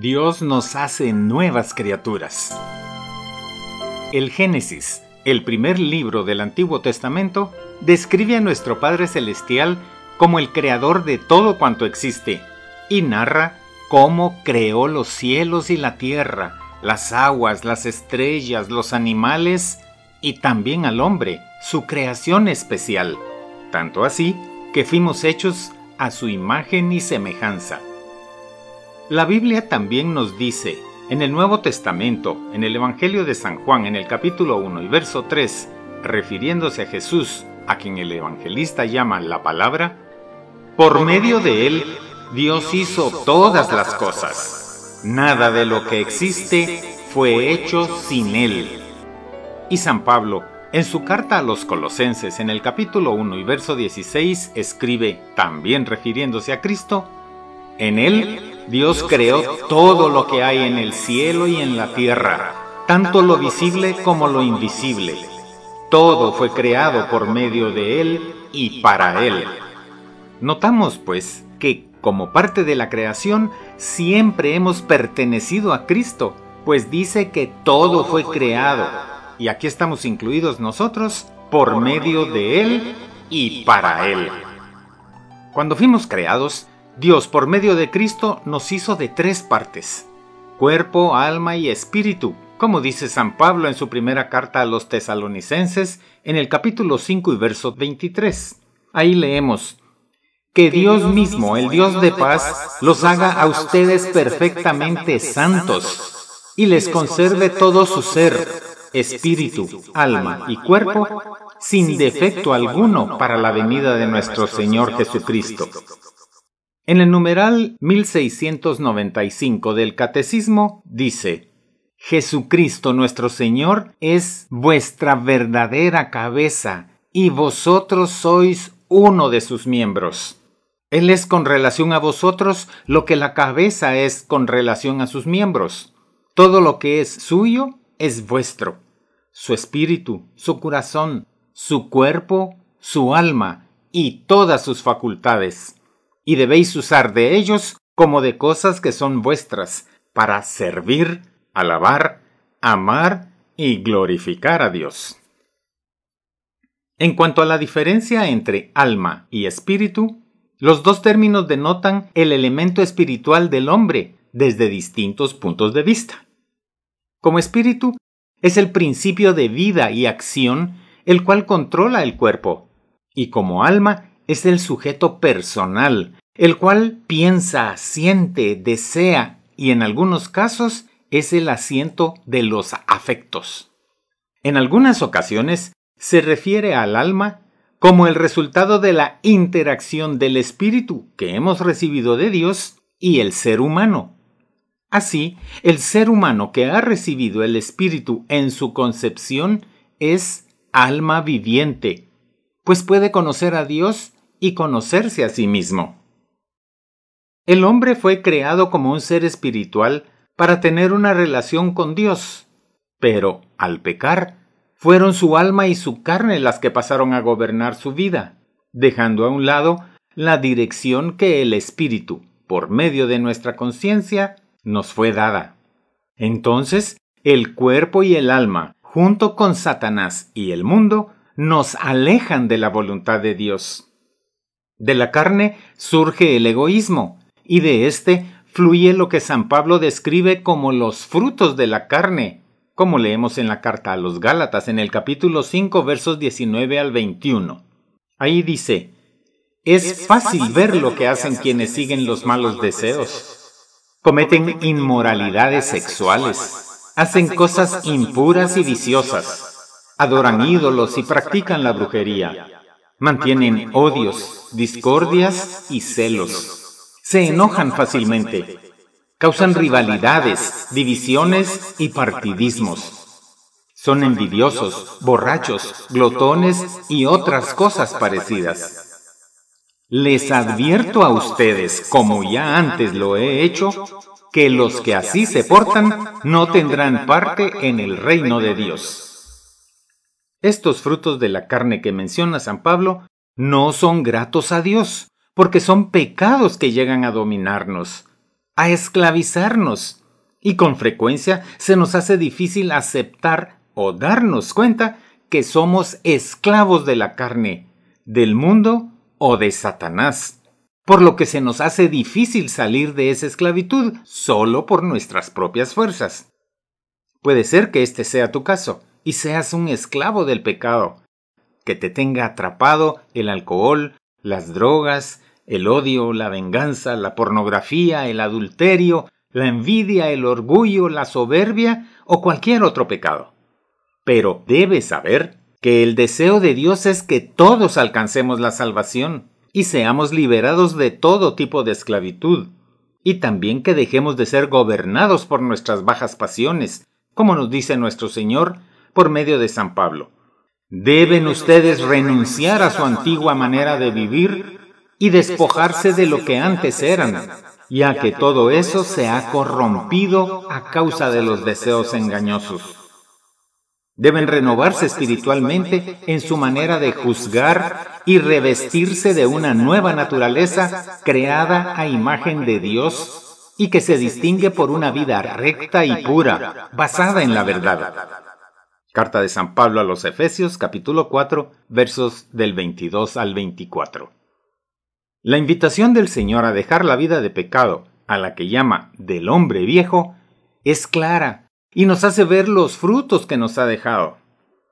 Dios nos hace nuevas criaturas. El Génesis, el primer libro del Antiguo Testamento, describe a nuestro Padre Celestial como el creador de todo cuanto existe y narra cómo creó los cielos y la tierra, las aguas, las estrellas, los animales y también al hombre, su creación especial, tanto así que fuimos hechos a su imagen y semejanza. La Biblia también nos dice, en el Nuevo Testamento, en el Evangelio de San Juan, en el capítulo 1 y verso 3, refiriéndose a Jesús, a quien el evangelista llama la palabra, por medio de él Dios hizo todas las cosas. Nada de lo que existe fue hecho sin él. Y San Pablo, en su carta a los Colosenses, en el capítulo 1 y verso 16, escribe, también refiriéndose a Cristo, en él Dios creó todo lo que hay en el cielo y en la tierra, tanto lo visible como lo invisible. Todo fue creado por medio de Él y para Él. Notamos, pues, que como parte de la creación siempre hemos pertenecido a Cristo, pues dice que todo fue creado, y aquí estamos incluidos nosotros, por medio de Él y para Él. Cuando fuimos creados, Dios por medio de Cristo nos hizo de tres partes, cuerpo, alma y espíritu, como dice San Pablo en su primera carta a los tesalonicenses en el capítulo 5 y verso 23. Ahí leemos, que Dios mismo, el Dios de paz, los haga a ustedes perfectamente santos y les conserve todo su ser, espíritu, alma y cuerpo, sin defecto alguno para la venida de nuestro Señor Jesucristo. En el numeral 1695 del Catecismo dice, Jesucristo nuestro Señor es vuestra verdadera cabeza y vosotros sois uno de sus miembros. Él es con relación a vosotros lo que la cabeza es con relación a sus miembros. Todo lo que es suyo es vuestro. Su espíritu, su corazón, su cuerpo, su alma y todas sus facultades y debéis usar de ellos como de cosas que son vuestras, para servir, alabar, amar y glorificar a Dios. En cuanto a la diferencia entre alma y espíritu, los dos términos denotan el elemento espiritual del hombre desde distintos puntos de vista. Como espíritu, es el principio de vida y acción el cual controla el cuerpo, y como alma es el sujeto personal, el cual piensa, siente, desea y en algunos casos es el asiento de los afectos. En algunas ocasiones se refiere al alma como el resultado de la interacción del espíritu que hemos recibido de Dios y el ser humano. Así, el ser humano que ha recibido el espíritu en su concepción es alma viviente, pues puede conocer a Dios y conocerse a sí mismo. El hombre fue creado como un ser espiritual para tener una relación con Dios, pero al pecar, fueron su alma y su carne las que pasaron a gobernar su vida, dejando a un lado la dirección que el Espíritu, por medio de nuestra conciencia, nos fue dada. Entonces, el cuerpo y el alma, junto con Satanás y el mundo, nos alejan de la voluntad de Dios. De la carne surge el egoísmo, y de éste fluye lo que San Pablo describe como los frutos de la carne, como leemos en la carta a los Gálatas en el capítulo 5 versos 19 al 21. Ahí dice, es fácil ver lo que hacen quienes siguen los malos deseos. Cometen inmoralidades sexuales, hacen cosas impuras y viciosas, adoran ídolos y practican la brujería, mantienen odios, discordias y celos. se enojan fácilmente, causan rivalidades, divisiones y partidismos. Son envidiosos, borrachos, glotones y otras cosas parecidas. Les advierto a ustedes, como ya antes lo he hecho, que los que así se portan no tendrán parte en el reino de Dios. Estos frutos de la carne que menciona San Pablo no son gratos a Dios, porque son pecados que llegan a dominarnos. a esclavizarnos. Y con frecuencia se nos hace difícil aceptar o darnos cuenta que somos esclavos de la carne, del mundo o de Satanás, por lo que se nos hace difícil salir de esa esclavitud solo por nuestras propias fuerzas. Puede ser que este sea tu caso y seas un esclavo del pecado, que te tenga atrapado el alcohol, las drogas, el odio, la venganza, la pornografía, el adulterio, la envidia, el orgullo, la soberbia o cualquier otro pecado. Pero debes saber que el deseo de Dios es que todos alcancemos la salvación y seamos liberados de todo tipo de esclavitud, y también que dejemos de ser gobernados por nuestras bajas pasiones, como nos dice nuestro Señor por medio de San Pablo. Deben ustedes renunciar a su antigua manera de vivir y despojarse de lo que antes eran, ya que todo eso se ha corrompido a causa de los deseos engañosos. Deben renovarse espiritualmente en su manera de juzgar y revestirse de una nueva naturaleza creada a imagen de Dios y que se distingue por una vida recta y pura, basada en la verdad. Carta de San Pablo a los Efesios capítulo 4 versos del 22 al 24. La invitación del Señor a dejar la vida de pecado, a la que llama del hombre viejo, es clara y nos hace ver los frutos que nos ha dejado.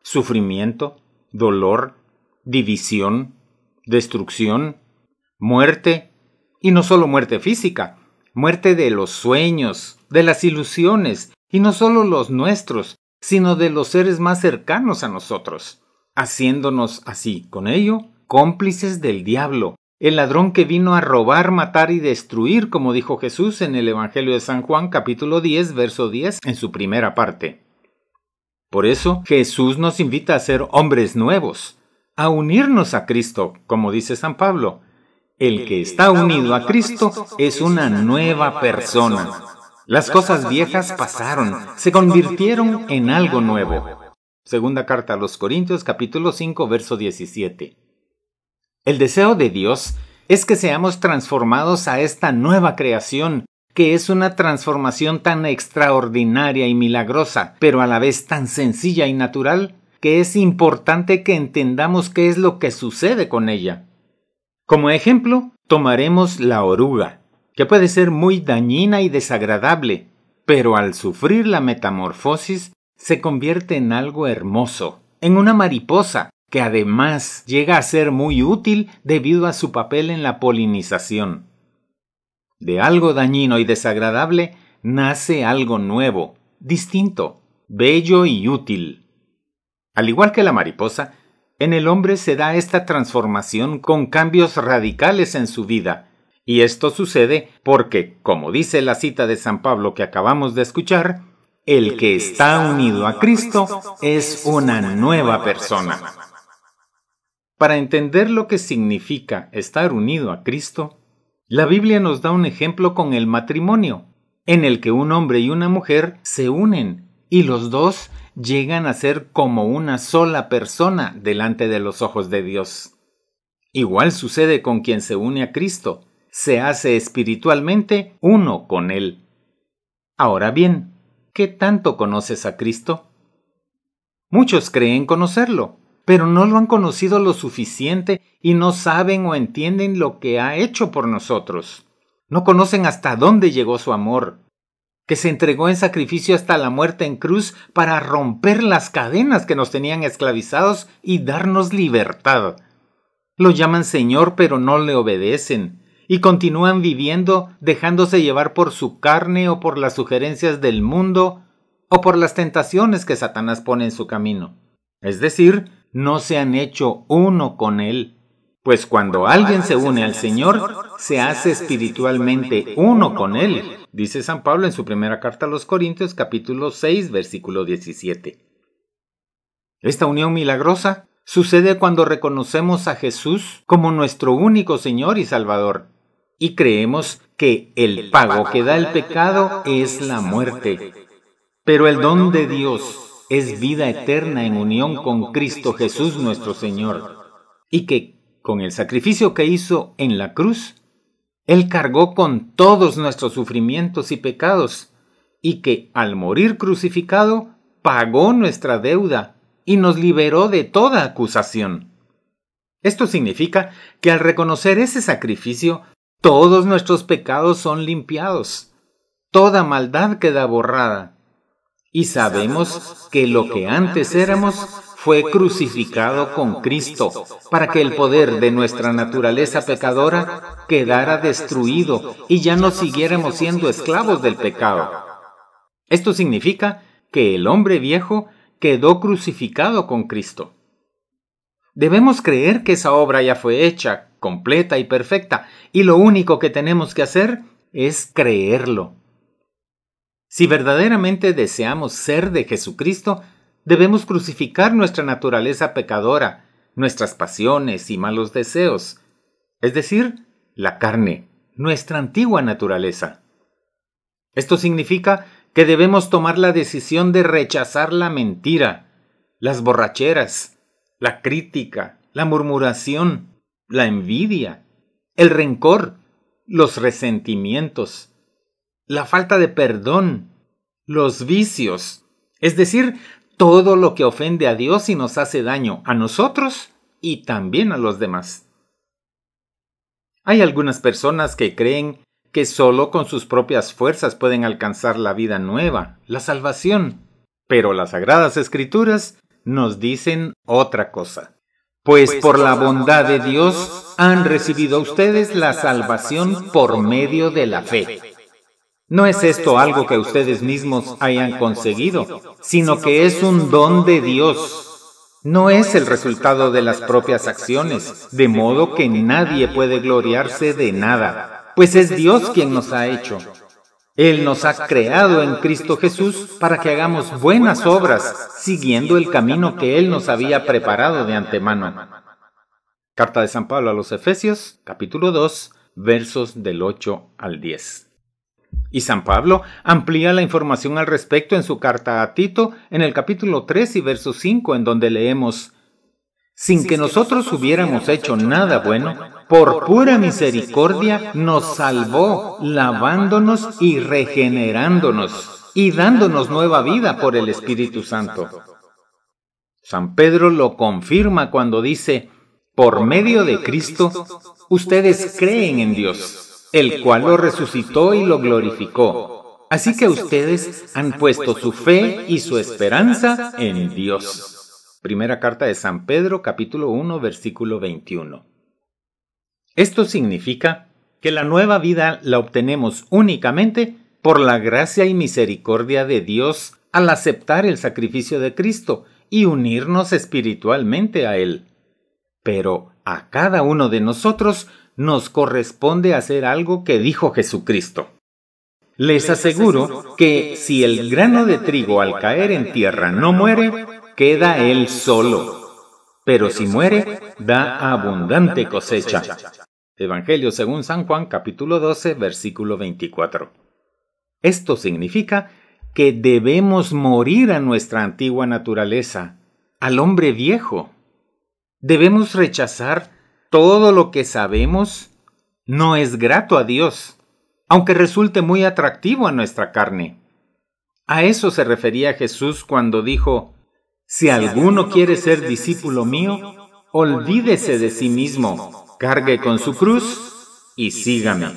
Sufrimiento, dolor, división, destrucción, muerte, y no solo muerte física, muerte de los sueños, de las ilusiones, y no solo los nuestros, sino de los seres más cercanos a nosotros, haciéndonos así, con ello, cómplices del diablo, el ladrón que vino a robar, matar y destruir, como dijo Jesús en el Evangelio de San Juan capítulo 10, verso 10, en su primera parte. Por eso Jesús nos invita a ser hombres nuevos, a unirnos a Cristo, como dice San Pablo. El que está unido a Cristo es una nueva persona. Las cosas viejas pasaron, se convirtieron en algo nuevo. Segunda carta a los Corintios capítulo 5 verso 17. El deseo de Dios es que seamos transformados a esta nueva creación, que es una transformación tan extraordinaria y milagrosa, pero a la vez tan sencilla y natural, que es importante que entendamos qué es lo que sucede con ella. Como ejemplo, tomaremos la oruga, que puede ser muy dañina y desagradable, pero al sufrir la metamorfosis se convierte en algo hermoso, en una mariposa, que además llega a ser muy útil debido a su papel en la polinización. De algo dañino y desagradable nace algo nuevo, distinto, bello y útil. Al igual que la mariposa, en el hombre se da esta transformación con cambios radicales en su vida, y esto sucede porque, como dice la cita de San Pablo que acabamos de escuchar, el que está unido a Cristo es una nueva persona. Para entender lo que significa estar unido a Cristo, la Biblia nos da un ejemplo con el matrimonio, en el que un hombre y una mujer se unen y los dos llegan a ser como una sola persona delante de los ojos de Dios. Igual sucede con quien se une a Cristo, se hace espiritualmente uno con Él. Ahora bien, ¿qué tanto conoces a Cristo? Muchos creen conocerlo, pero no lo han conocido lo suficiente y no saben o entienden lo que ha hecho por nosotros. No conocen hasta dónde llegó su amor, que se entregó en sacrificio hasta la muerte en cruz para romper las cadenas que nos tenían esclavizados y darnos libertad. Lo llaman Señor pero no le obedecen, y continúan viviendo dejándose llevar por su carne o por las sugerencias del mundo o por las tentaciones que Satanás pone en su camino. Es decir, no se han hecho uno con Él. Pues cuando alguien se une al Señor, se hace espiritualmente uno con Él, dice San Pablo en su primera carta a los Corintios capítulo 6 versículo 17. Esta unión milagrosa sucede cuando reconocemos a Jesús como nuestro único Señor y Salvador, y creemos que el pago que da el pecado es la muerte. Pero el don de Dios es vida eterna en unión con Cristo Jesús nuestro Señor, y que, con el sacrificio que hizo en la cruz, Él cargó con todos nuestros sufrimientos y pecados, y que al morir crucificado pagó nuestra deuda y nos liberó de toda acusación. Esto significa que al reconocer ese sacrificio, todos nuestros pecados son limpiados, toda maldad queda borrada, y sabemos que lo que antes éramos fue crucificado con Cristo, para que el poder de nuestra naturaleza pecadora quedara destruido y ya no siguiéramos siendo esclavos del pecado. Esto significa que el hombre viejo quedó crucificado con Cristo. Debemos creer que esa obra ya fue hecha, completa y perfecta, y lo único que tenemos que hacer es creerlo. Si verdaderamente deseamos ser de Jesucristo, debemos crucificar nuestra naturaleza pecadora, nuestras pasiones y malos deseos, es decir, la carne, nuestra antigua naturaleza. Esto significa que debemos tomar la decisión de rechazar la mentira, las borracheras, la crítica, la murmuración, la envidia, el rencor, los resentimientos, la falta de perdón, los vicios, es decir, todo lo que ofende a Dios y nos hace daño a nosotros y también a los demás. Hay algunas personas que creen que solo con sus propias fuerzas pueden alcanzar la vida nueva, la salvación, pero las sagradas escrituras nos dicen otra cosa. Pues, pues por la bondad de Dios han recibido ustedes la salvación por medio de la fe. No es esto algo que ustedes mismos hayan conseguido, sino que es un don de Dios. No es el resultado de las propias acciones, de modo que nadie puede gloriarse de nada, pues es Dios quien nos ha hecho. Él nos ha creado en Cristo Jesús para que hagamos buenas obras, siguiendo el camino que Él nos había preparado de antemano. Carta de San Pablo a los Efesios, capítulo 2, versos del 8 al 10. Y San Pablo amplía la información al respecto en su carta a Tito en el capítulo 3 y verso 5, en donde leemos, Sin que nosotros hubiéramos hecho nada bueno, por pura misericordia nos salvó, lavándonos y regenerándonos y dándonos nueva vida por el Espíritu Santo. San Pedro lo confirma cuando dice, por medio de Cristo, ustedes creen en Dios, el cual lo resucitó y lo glorificó. Así que ustedes han puesto su fe y su esperanza en Dios. Primera carta de San Pedro, capítulo 1, versículo 21. Esto significa que la nueva vida la obtenemos únicamente por la gracia y misericordia de Dios al aceptar el sacrificio de Cristo y unirnos espiritualmente a Él. Pero a cada uno de nosotros nos corresponde hacer algo que dijo Jesucristo. Les aseguro que si el grano de trigo al caer en tierra no muere, queda él solo. Pero si muere, da abundante cosecha. Evangelio según San Juan capítulo 12 versículo 24. Esto significa que debemos morir a nuestra antigua naturaleza, al hombre viejo. Debemos rechazar todo lo que sabemos no es grato a Dios, aunque resulte muy atractivo a nuestra carne. A eso se refería Jesús cuando dijo, Si alguno quiere ser discípulo mío, olvídese de sí mismo cargue con su cruz y sígame.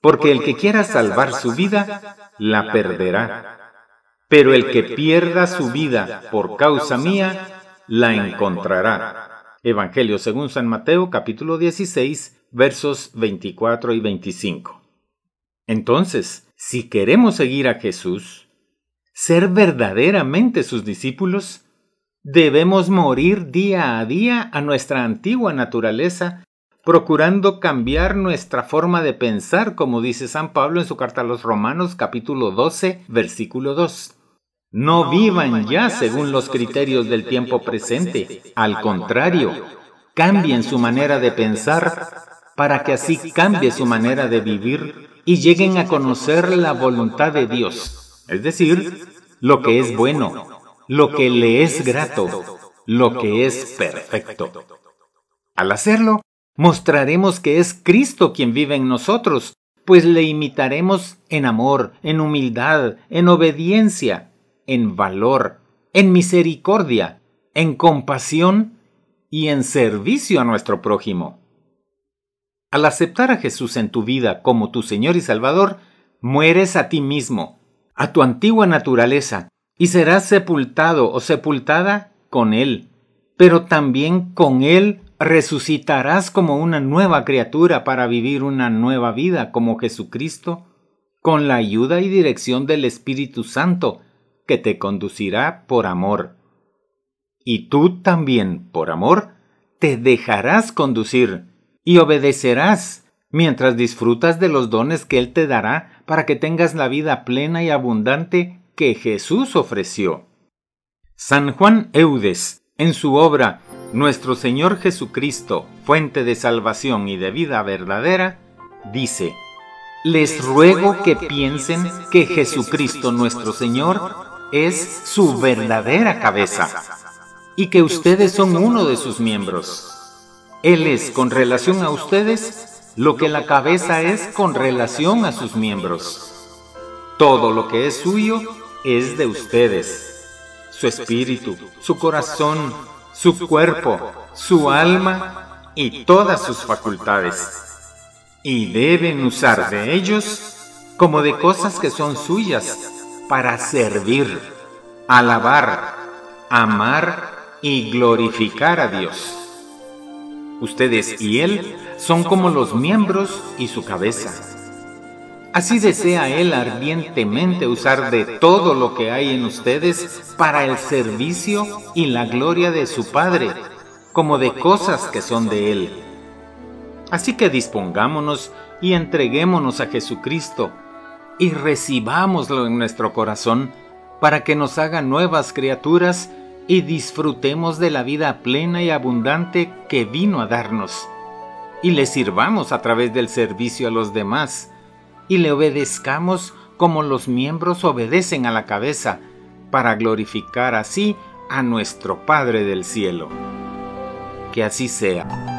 Porque el que quiera salvar su vida, la perderá. Pero el que pierda su vida por causa mía, la encontrará. Evangelio según San Mateo capítulo 16 versos 24 y 25. Entonces, si queremos seguir a Jesús, ser verdaderamente sus discípulos, Debemos morir día a día a nuestra antigua naturaleza, procurando cambiar nuestra forma de pensar, como dice San Pablo en su carta a los Romanos capítulo 12, versículo 2. No vivan ya según los criterios del tiempo presente, al contrario, cambien su manera de pensar para que así cambie su manera de vivir y lleguen a conocer la voluntad de Dios, es decir, lo que es bueno, lo que le es grato, lo que es perfecto. Al hacerlo, Mostraremos que es Cristo quien vive en nosotros, pues le imitaremos en amor, en humildad, en obediencia, en valor, en misericordia, en compasión y en servicio a nuestro prójimo. Al aceptar a Jesús en tu vida como tu Señor y Salvador, mueres a ti mismo, a tu antigua naturaleza, y serás sepultado o sepultada con Él. Pero también con Él resucitarás como una nueva criatura para vivir una nueva vida como Jesucristo, con la ayuda y dirección del Espíritu Santo, que te conducirá por amor. Y tú también, por amor, te dejarás conducir y obedecerás mientras disfrutas de los dones que Él te dará para que tengas la vida plena y abundante que Jesús ofreció. San Juan Eudes, en su obra Nuestro Señor Jesucristo, fuente de salvación y de vida verdadera, dice, Les ruego que piensen que Jesucristo nuestro Señor es su verdadera cabeza y que ustedes son uno de sus miembros. Él es con relación a ustedes lo que la cabeza es con relación a sus miembros. Todo lo que es suyo es de ustedes. Su espíritu, su corazón, su cuerpo, su alma y todas sus facultades. Y deben usar de ellos como de cosas que son suyas para servir, alabar, amar y glorificar a Dios. Ustedes y Él son como los miembros y su cabeza. Así desea Él ardientemente usar de todo lo que hay en ustedes para el servicio y la gloria de su Padre, como de cosas que son de Él. Así que dispongámonos y entreguémonos a Jesucristo y recibámoslo en nuestro corazón para que nos haga nuevas criaturas y disfrutemos de la vida plena y abundante que vino a darnos, y le sirvamos a través del servicio a los demás, y le obedezcamos como los miembros obedecen a la cabeza, para glorificar así a nuestro Padre del cielo. Que así sea.